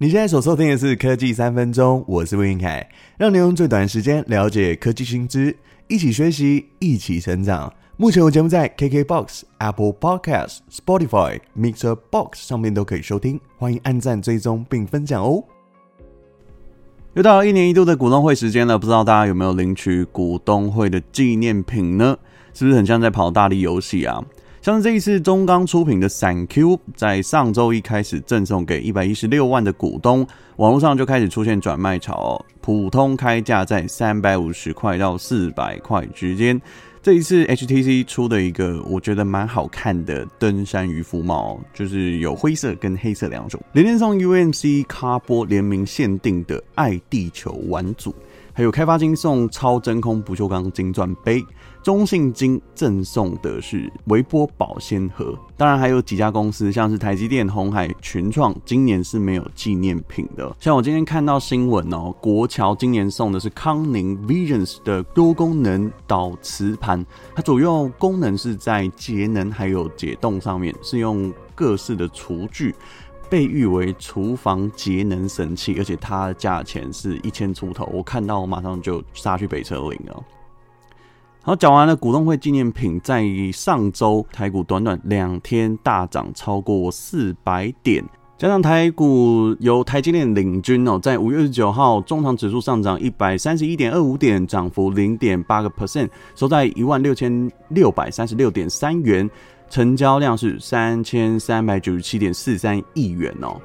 你现在所收听的是科技三分钟，我是魏云凯，让你用最短时间了解科技新知，一起学习，一起成长。目前我节目在 KKBOX、Apple Podcast、Spotify、Mixer Box 上面都可以收听，欢迎按赞、追踪并分享哦。又到了一年一度的股东会时间了，不知道大家有没有领取股东会的纪念品呢？是不是很像在跑大力游戏啊？像是这一次中钢出品的闪 Q，在上周一开始赠送给一百一十六万的股东，网络上就开始出现转卖潮哦，普通开价在三百五十块到四百块之间。这一次 HTC 出的一个我觉得蛮好看的登山渔夫帽，就是有灰色跟黑色两种。联电送 UMC 卡波联名限定的爱地球玩组，还有开发金送超真空不锈钢金钻杯。中信金赠送的是微波保鲜盒，当然还有几家公司，像是台积电、红海、群创，今年是没有纪念品的。像我今天看到新闻哦，国桥今年送的是康宁 Visions 的多功能导磁盘，它主要功能是在节能还有解冻上面，是用各式的厨具，被誉为厨房节能神器，而且它的价钱是一千出头，我看到我马上就杀去北车领了。好，讲完了股东会纪念品，在上周台股短短两天大涨超过四百点，加上台股由台积电领军哦，在五月二十九号中场指数上涨一百三十一点二五点，涨幅零点八个 percent，收在一万六千六百三十六点三元，成交量是三千三百九十七点四三亿元哦。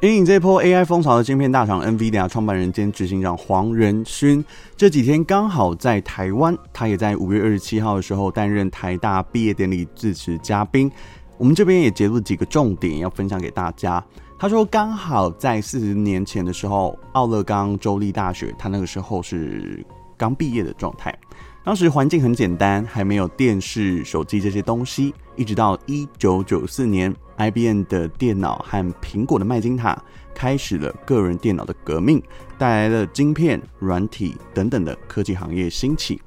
引领这波 AI 风潮的晶片大厂 NVIDIA 创办人兼执行长黄仁勋，这几天刚好在台湾，他也在五月二十七号的时候担任台大毕业典礼致辞嘉宾。我们这边也截录几个重点要分享给大家。他说，刚好在四十年前的时候，奥勒冈州立大学，他那个时候是刚毕业的状态。当时环境很简单，还没有电视、手机这些东西。一直到一九九四年，IBM 的电脑和苹果的麦金塔开始了个人电脑的革命，带来了晶片、软体等等的科技行业兴起。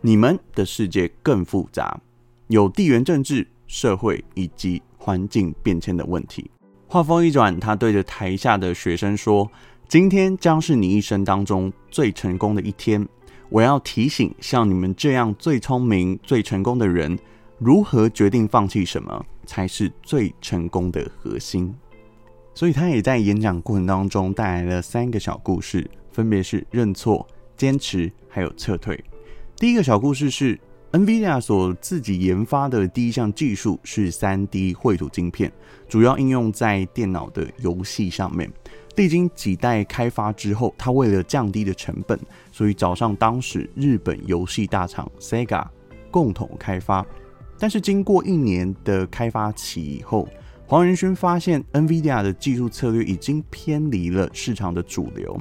你们的世界更复杂，有地缘政治、社会以及环境变迁的问题。话锋一转，他对着台下的学生说：“今天将是你一生当中最成功的一天。”我要提醒像你们这样最聪明、最成功的人，如何决定放弃什么才是最成功的核心。所以他也在演讲过程当中带来了三个小故事，分别是认错、坚持还有撤退。第一个小故事是 NVIDIA 所自己研发的第一项技术是 3D 绘图晶片，主要应用在电脑的游戏上面。历经几代开发之后，他为了降低的成本，所以找上当时日本游戏大厂 Sega 共同开发。但是经过一年的开发期以后，黄仁勋发现 NVIDIA 的技术策略已经偏离了市场的主流，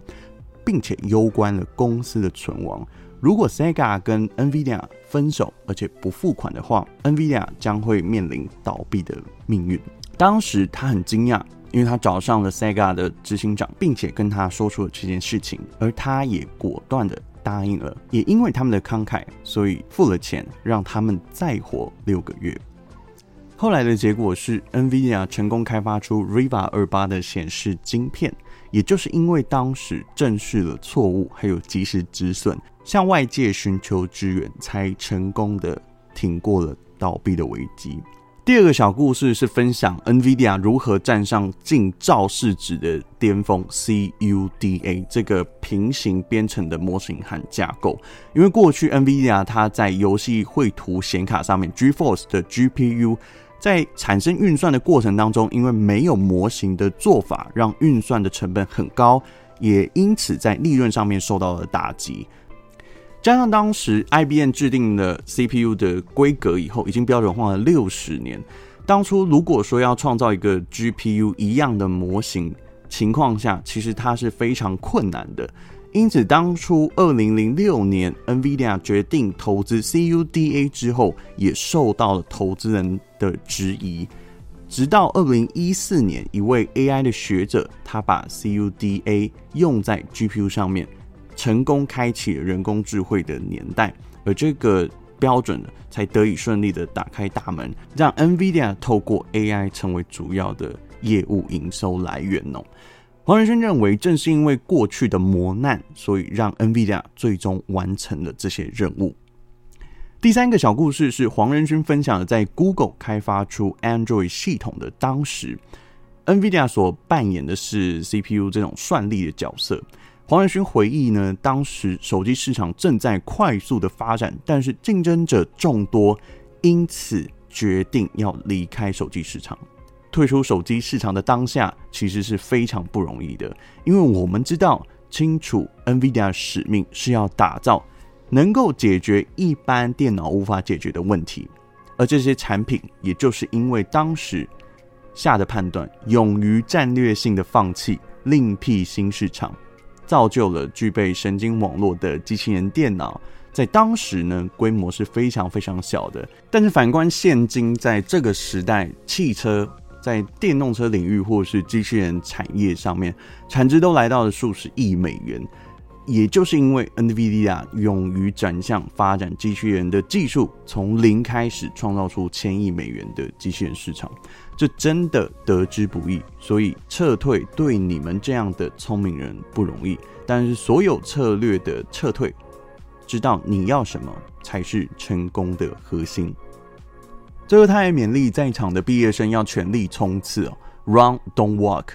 并且攸关了公司的存亡。如果 Sega 跟 NVIDIA 分手，而且不付款的话，NVIDIA 将会面临倒闭的命运。当时他很惊讶。因为他找上了 Sega 的执行长，并且跟他说出了这件事情，而他也果断的答应了。也因为他们的慷慨，所以付了钱，让他们再活六个月。后来的结果是，NVIDIA 成功开发出 Riva 28的显示晶片。也就是因为当时正视了错误，还有及时止损，向外界寻求支援，才成功的挺过了倒闭的危机。第二个小故事是分享 NVIDIA 如何站上近兆市值的巅峰 CUDA 这个平行编程的模型和架构。因为过去 NVIDIA 它在游戏绘图显卡上面 GeForce 的 GPU 在产生运算的过程当中，因为没有模型的做法，让运算的成本很高，也因此在利润上面受到了打击。加上当时 IBM 制定了 CPU 的规格以后，已经标准化了六十年。当初如果说要创造一个 GPU 一样的模型情况下，其实它是非常困难的。因此，当初二零零六年 NVIDIA 决定投资 CUDA 之后，也受到了投资人的质疑。直到二零一四年，一位 AI 的学者，他把 CUDA 用在 GPU 上面。成功开启了人工智慧的年代，而这个标准了，才得以顺利的打开大门，让 NVIDIA 透过 AI 成为主要的业务营收来源哦。黄仁勋认为，正是因为过去的磨难，所以让 NVIDIA 最终完成了这些任务。第三个小故事是黄仁勋分享的，在 Google 开发出 Android 系统的当时，NVIDIA 所扮演的是 CPU 这种算力的角色。黄仁勋回忆呢，当时手机市场正在快速的发展，但是竞争者众多，因此决定要离开手机市场。退出手机市场的当下，其实是非常不容易的，因为我们知道清楚 NVIDIA 使命是要打造。能够解决一般电脑无法解决的问题，而这些产品，也就是因为当时下的判断，勇于战略性的放弃，另辟新市场，造就了具备神经网络的机器人电脑。在当时呢，规模是非常非常小的。但是反观现今，在这个时代，汽车在电动车领域或是机器人产业上面，产值都来到了数十亿美元。也就是因为 NVIDIA 勇于转向发展机器人的技术，从零开始创造出千亿美元的机器人市场，这真的得之不易。所以撤退对你们这样的聪明人不容易，但是所有策略的撤退，知道你要什么才是成功的核心。最后，他还勉励在场的毕业生要全力冲刺哦，Run, don't walk。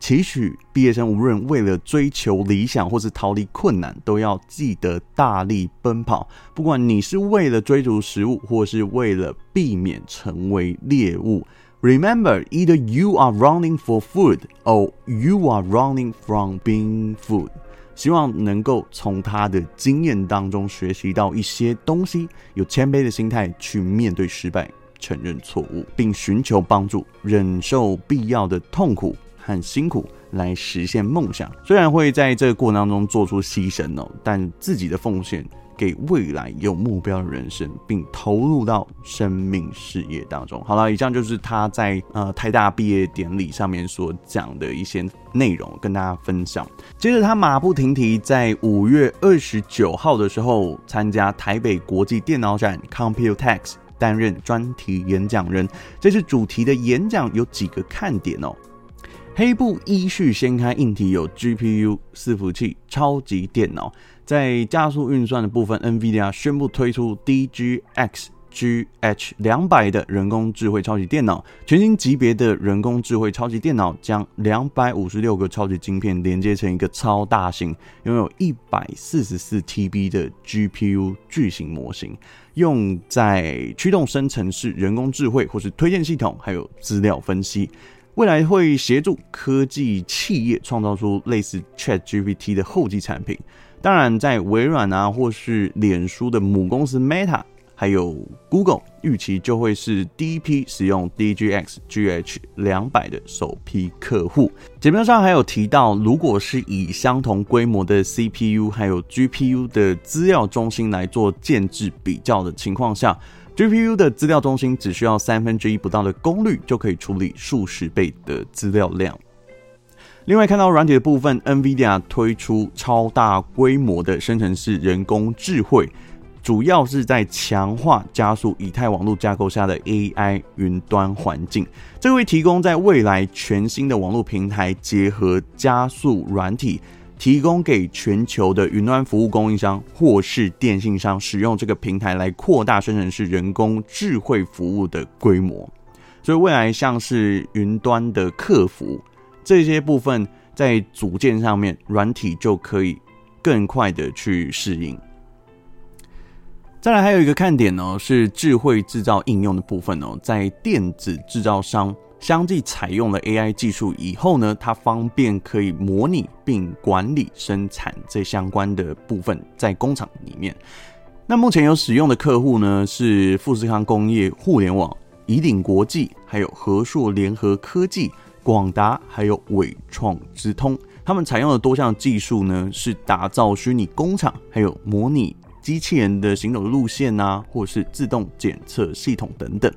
期许毕业生无论为了追求理想或是逃离困难，都要记得大力奔跑。不管你是为了追逐食物，或是为了避免成为猎物，Remember, either you are running for food, or you are running from being food。希望能够从他的经验当中学习到一些东西，有谦卑的心态去面对失败，承认错误，并寻求帮助，忍受必要的痛苦。很辛苦来实现梦想，虽然会在这个过程当中做出牺牲哦，但自己的奉献给未来有目标的人生，并投入到生命事业当中。好了，以上就是他在呃台大毕业典礼上面所讲的一些内容，跟大家分享。接着他马不停蹄，在五月二十九号的时候参加台北国际电脑展 Computex，担任专题演讲人。这次主题的演讲有几个看点哦。黑布依序掀开，硬体有 GPU 伺服器、超级电脑。在加速运算的部分，NVIDIA 宣布推出 DGX GH 两百的人工智慧超级电脑。全新级别的人工智慧超级电脑将两百五十六个超级晶片连接成一个超大型，拥有一百四十四 TB 的 GPU 巨型模型，用在驱动生成式人工智慧或是推荐系统，还有资料分析。未来会协助科技企业创造出类似 ChatGPT 的后继产品。当然，在微软啊，或是脸书的母公司 Meta，还有 Google，预期就会是第一批使用 DGX GH 两百的首批客户。节目上还有提到，如果是以相同规模的 CPU 还有 GPU 的资料中心来做建置比较的情况下。GPU 的资料中心只需要三分之一不到的功率，就可以处理数十倍的资料量。另外，看到软体的部分，NVIDIA 推出超大规模的生成式人工智慧，主要是在强化加速以太网络架构下的 AI 云端环境，这会提供在未来全新的网络平台结合加速软体。提供给全球的云端服务供应商或是电信商使用这个平台来扩大生成式人工智慧服务的规模，所以未来像是云端的客服这些部分，在组件上面软体就可以更快的去适应。再来还有一个看点呢，是智慧制造应用的部分哦，在电子制造商。相继采用了 AI 技术以后呢，它方便可以模拟并管理生产这相关的部分在工厂里面。那目前有使用的客户呢，是富士康工业互联网、宜鼎国际、还有和硕联合科技、广达还有纬创资通。他们采用的多项技术呢，是打造虚拟工厂，还有模拟机器人的行走路线啊，或是自动检测系统等等。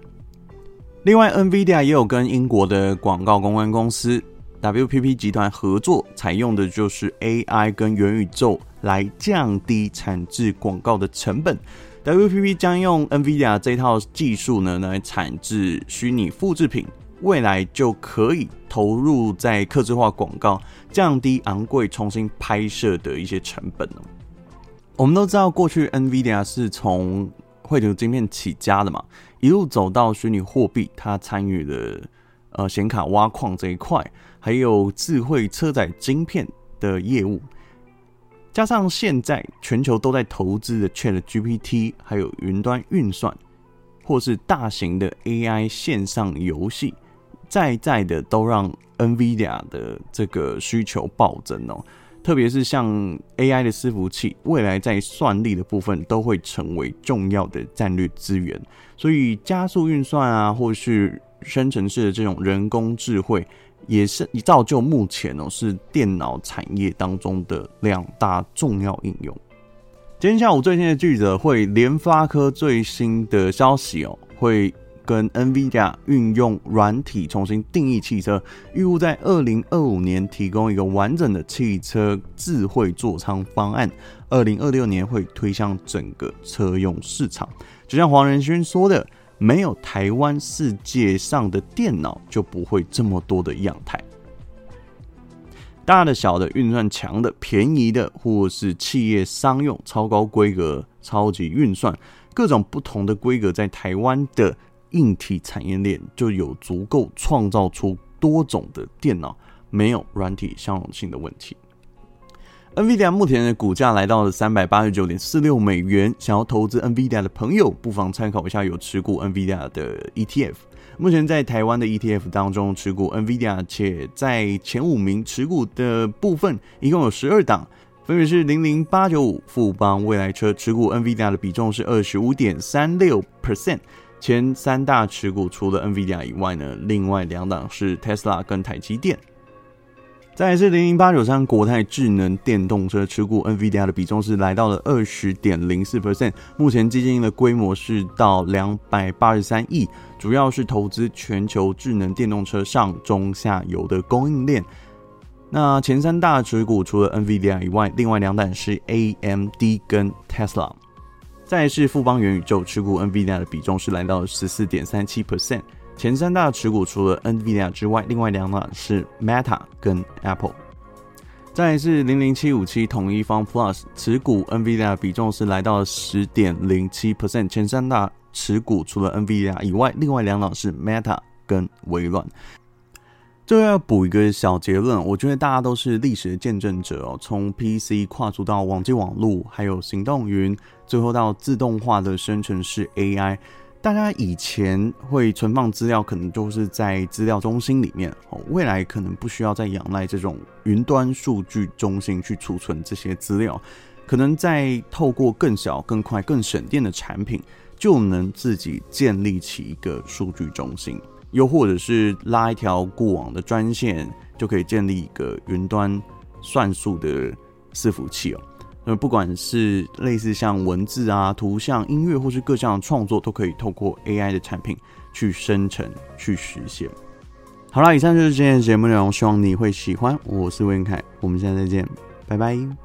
另外，NVIDIA 也有跟英国的广告公关公司 WPP 集团合作，采用的就是 AI 跟元宇宙来降低产制广告的成本。WPP 将用 NVIDIA 这套技术呢来产制虚拟复制品，未来就可以投入在客制化广告，降低昂贵重新拍摄的一些成本。我们都知道，过去 NVIDIA 是从绘图晶片起家的嘛，一路走到虚拟货币，它参与了呃显卡挖矿这一块，还有智慧车载晶片的业务。加上现在全球都在投资的 ChatGPT，还有云端运算，或是大型的 AI 线上游戏，在在的都让 NVIDIA 的这个需求暴增哦。特别是像 AI 的伺服器，未来在算力的部分都会成为重要的战略资源。所以加速运算啊，或是生成式的这种人工智慧。也是造就目前哦，是电脑产业当中的两大重要应用。今天下午最新的记者会，联发科最新的消息哦，会跟 NVIDIA 运用软体重新定义汽车，预估在二零二五年提供一个完整的汽车智慧座舱方案，二零二六年会推向整个车用市场。就像黄仁勋说的。没有台湾，世界上的电脑就不会这么多的样态。大的、小的、运算强的、便宜的，或是企业商用、超高规格、超级运算，各种不同的规格，在台湾的硬体产业链就有足够创造出多种的电脑，没有软体相容性的问题。NVIDIA 目前的股价来到了三百八十九点四六美元，想要投资 NVIDIA 的朋友，不妨参考一下有持股 NVIDIA 的 ETF。目前在台湾的 ETF 当中，持股 NVIDIA 且在前五名持股的部分，一共有十二档，分别是零零八九五富邦未来车持股 NVIDIA 的比重是二十五点三六 percent。前三大持股除了 NVIDIA 以外呢，另外两档是 Tesla 跟台积电。再来是零零八九三国泰智能电动车持股 NVIDIA 的比重是来到了二十点零四 percent，目前基金的规模是到两百八十三亿，主要是投资全球智能电动车上中下游的供应链。那前三大持股除了 NVIDIA 以外，另外两档是 AMD 跟 Tesla。再是富邦元宇宙持股 NVIDIA 的比重是来到十四点三七 percent。前三大持股除了 NVIDIA 之外，另外两档是 Meta 跟 Apple。再是零零七五七统一方 Plus 持股 NVIDIA 比重是来到十点零七 percent。前三大持股除了 NVIDIA 以外，另外两档是 Meta 跟微软。最后要补一个小结论，我觉得大家都是历史的见证者哦。从 PC 跨足到网际网路，还有行动云，最后到自动化的生成式 AI。大家以前会存放资料，可能就是在资料中心里面哦。未来可能不需要再仰赖这种云端数据中心去储存这些资料，可能再透过更小、更快、更省电的产品，就能自己建立起一个数据中心，又或者是拉一条固网的专线，就可以建立一个云端算数的伺服器哦。那不管是类似像文字啊、图像、音乐，或是各项创作，都可以透过 AI 的产品去生成、去实现。好啦，以上就是今天的节目内容，希望你会喜欢。我是魏凯，我们下次再见，拜拜。